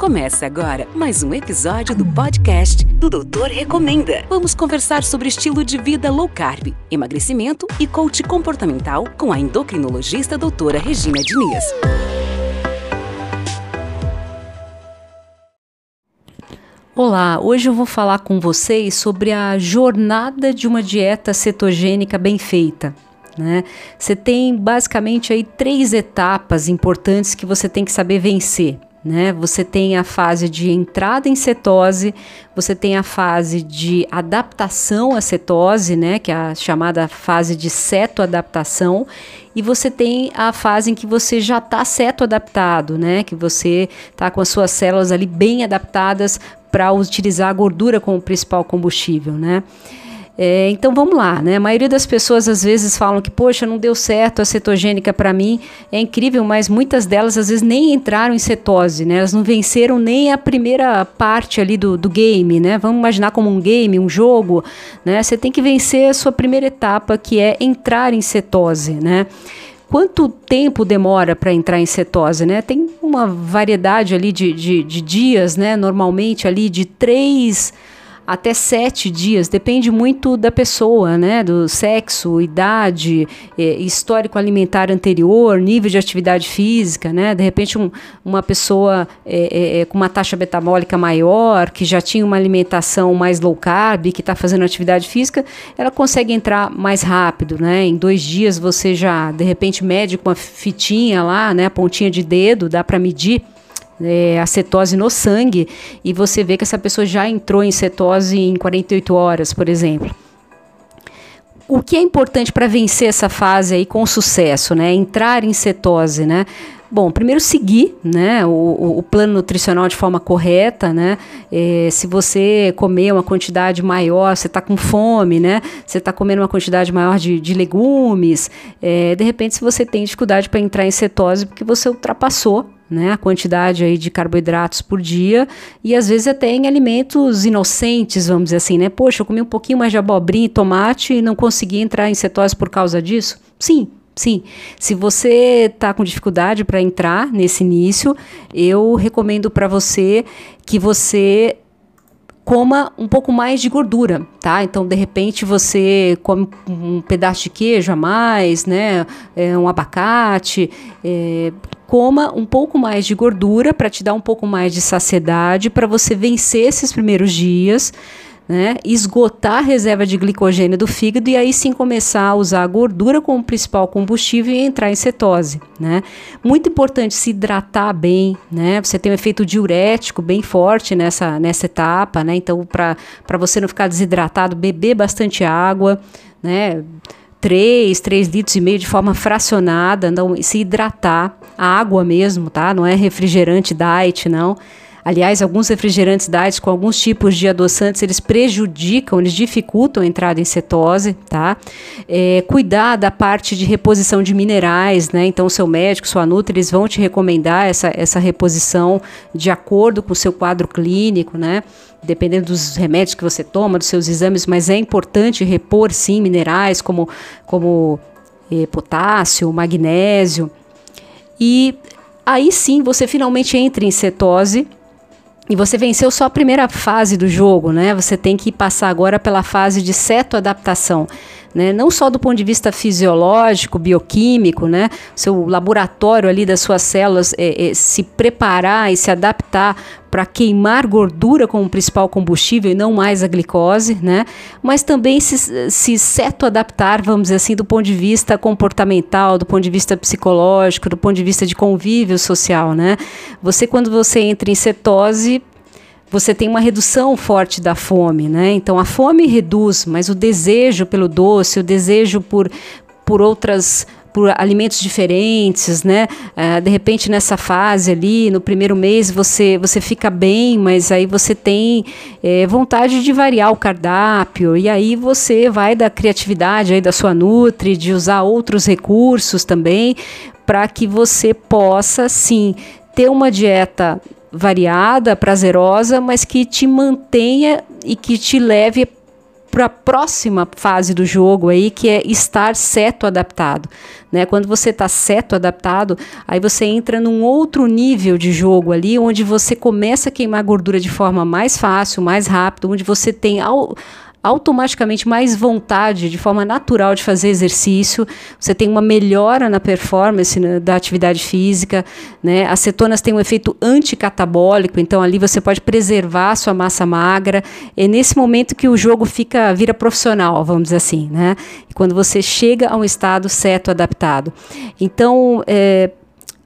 Começa agora mais um episódio do podcast do Doutor Recomenda. Vamos conversar sobre estilo de vida low carb, emagrecimento e coach comportamental com a endocrinologista doutora Regina Diniz. Olá, hoje eu vou falar com vocês sobre a jornada de uma dieta cetogênica bem feita. Né? Você tem basicamente aí três etapas importantes que você tem que saber vencer. Né? Você tem a fase de entrada em cetose, você tem a fase de adaptação à cetose, né? que é a chamada fase de cetoadaptação, e você tem a fase em que você já está cetoadaptado, né? que você está com as suas células ali bem adaptadas para utilizar a gordura como principal combustível. Né? É, então vamos lá, né? A maioria das pessoas às vezes falam que, poxa, não deu certo a cetogênica para mim. É incrível, mas muitas delas às vezes nem entraram em cetose, né? Elas não venceram nem a primeira parte ali do, do game, né? Vamos imaginar como um game, um jogo, né? Você tem que vencer a sua primeira etapa, que é entrar em cetose, né? Quanto tempo demora para entrar em cetose, né? Tem uma variedade ali de, de, de dias, né? Normalmente ali de três até sete dias, depende muito da pessoa, né? Do sexo, idade, é, histórico alimentar anterior, nível de atividade física, né? De repente, um, uma pessoa é, é, é com uma taxa metabólica maior, que já tinha uma alimentação mais low carb, que está fazendo atividade física, ela consegue entrar mais rápido, né? Em dois dias você já, de repente, mede com uma fitinha lá, né? A pontinha de dedo, dá para medir é, a cetose no sangue e você vê que essa pessoa já entrou em cetose em 48 horas, por exemplo. O que é importante para vencer essa fase aí com sucesso, né? Entrar em cetose, né? Bom, primeiro seguir né, o, o, plano nutricional de forma correta, né? É, se você comer uma quantidade maior, você está com fome, né? Você está comendo uma quantidade maior de, de legumes, é, de repente se você tem dificuldade para entrar em cetose porque você ultrapassou né, a quantidade aí de carboidratos por dia e às vezes até em alimentos inocentes, vamos dizer assim, né? Poxa, eu comi um pouquinho mais de abobrinha e tomate e não consegui entrar em cetose por causa disso? Sim, Sim, se você está com dificuldade para entrar nesse início, eu recomendo para você que você coma um pouco mais de gordura, tá? Então, de repente, você come um pedaço de queijo a mais, né? É, um abacate. É, coma um pouco mais de gordura para te dar um pouco mais de saciedade, para você vencer esses primeiros dias né, esgotar a reserva de glicogênio do fígado e aí sim começar a usar a gordura como principal combustível e entrar em cetose. Né. Muito importante se hidratar bem, né, você tem um efeito diurético bem forte nessa, nessa etapa, né, então para você não ficar desidratado, beber bastante água, né, 3, 3 litros e meio de forma fracionada, não, se hidratar, água mesmo, tá? Não é refrigerante diet, não. Aliás, alguns refrigerantes diet com alguns tipos de adoçantes, eles prejudicam, eles dificultam a entrada em cetose, tá? É, cuidar da parte de reposição de minerais, né? Então, seu médico, sua nutri, eles vão te recomendar essa, essa reposição de acordo com o seu quadro clínico, né? Dependendo dos remédios que você toma, dos seus exames, mas é importante repor, sim, minerais como, como eh, potássio, magnésio. E aí sim você finalmente entra em cetose e você venceu só a primeira fase do jogo, né? Você tem que passar agora pela fase de cetoadaptação. Né? Não só do ponto de vista fisiológico, bioquímico, né? Seu laboratório ali das suas células é, é, se preparar e se adaptar para queimar gordura como principal combustível e não mais a glicose, né? Mas também se, se seto-adaptar, vamos dizer assim, do ponto de vista comportamental, do ponto de vista psicológico, do ponto de vista de convívio social, né? Você, quando você entra em cetose, você tem uma redução forte da fome, né? Então a fome reduz, mas o desejo pelo doce, o desejo por, por outras por alimentos diferentes, né? Uh, de repente nessa fase ali, no primeiro mês você você fica bem, mas aí você tem é, vontade de variar o cardápio e aí você vai da criatividade aí da sua nutri, de usar outros recursos também para que você possa sim ter uma dieta variada, prazerosa, mas que te mantenha e que te leve para a próxima fase do jogo aí, que é estar seto adaptado. Né? Quando você está seto adaptado, aí você entra num outro nível de jogo ali, onde você começa a queimar gordura de forma mais fácil, mais rápido, onde você tem ao, automaticamente mais vontade, de forma natural, de fazer exercício, você tem uma melhora na performance né, da atividade física, né? As cetonas têm um efeito anticatabólico, então ali você pode preservar sua massa magra. É nesse momento que o jogo fica vira profissional, vamos dizer assim, né? Quando você chega a um estado certo adaptado. Então, é,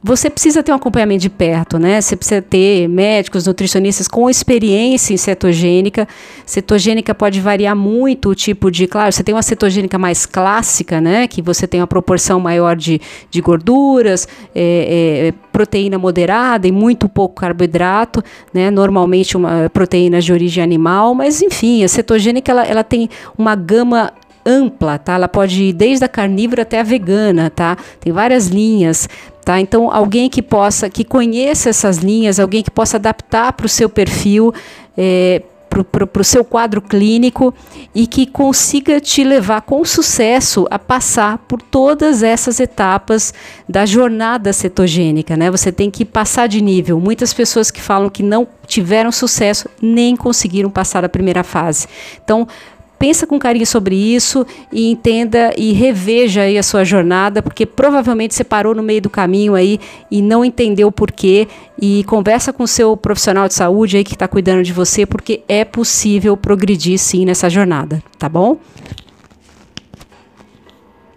você precisa ter um acompanhamento de perto, né? Você precisa ter médicos, nutricionistas com experiência em cetogênica. Cetogênica pode variar muito o tipo de. Claro, você tem uma cetogênica mais clássica, né? Que você tem uma proporção maior de, de gorduras, é, é, proteína moderada e muito pouco carboidrato, né? Normalmente uma proteínas de origem animal, mas enfim, a cetogênica ela, ela tem uma gama ampla, tá? Ela pode ir desde a carnívora até a vegana, tá? Tem várias linhas, tá? Então, alguém que possa, que conheça essas linhas, alguém que possa adaptar para o seu perfil, é, para o seu quadro clínico e que consiga te levar com sucesso a passar por todas essas etapas da jornada cetogênica, né? Você tem que passar de nível. Muitas pessoas que falam que não tiveram sucesso nem conseguiram passar a primeira fase. Então, pensa com carinho sobre isso e entenda e reveja aí a sua jornada, porque provavelmente você parou no meio do caminho aí e não entendeu o porquê e conversa com o seu profissional de saúde aí que está cuidando de você, porque é possível progredir sim nessa jornada, tá bom?